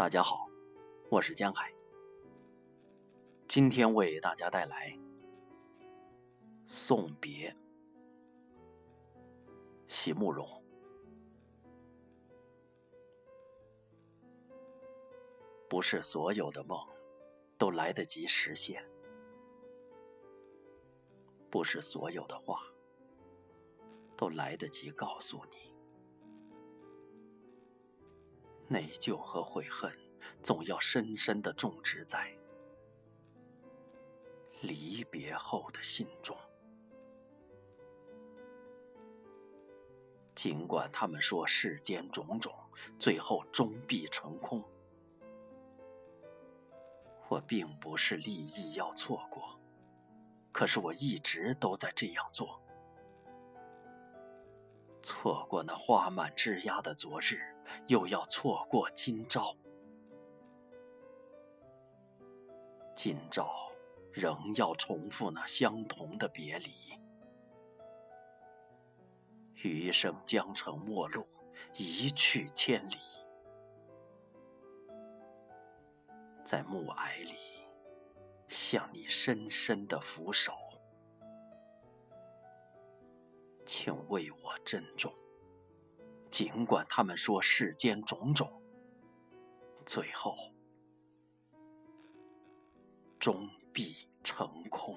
大家好，我是江海。今天为大家带来《送别》，席慕容。不是所有的梦都来得及实现，不是所有的话都来得及告诉你。内疚和悔恨，总要深深的种植在离别后的心中。尽管他们说世间种种，最后终必成空。我并不是立意要错过，可是我一直都在这样做。错过那花满枝桠的昨日。又要错过今朝，今朝仍要重复那相同的别离，余生将成陌路，一去千里，在暮霭里向你深深的俯首，请为我珍重。尽管他们说世间种种，最后终必成空。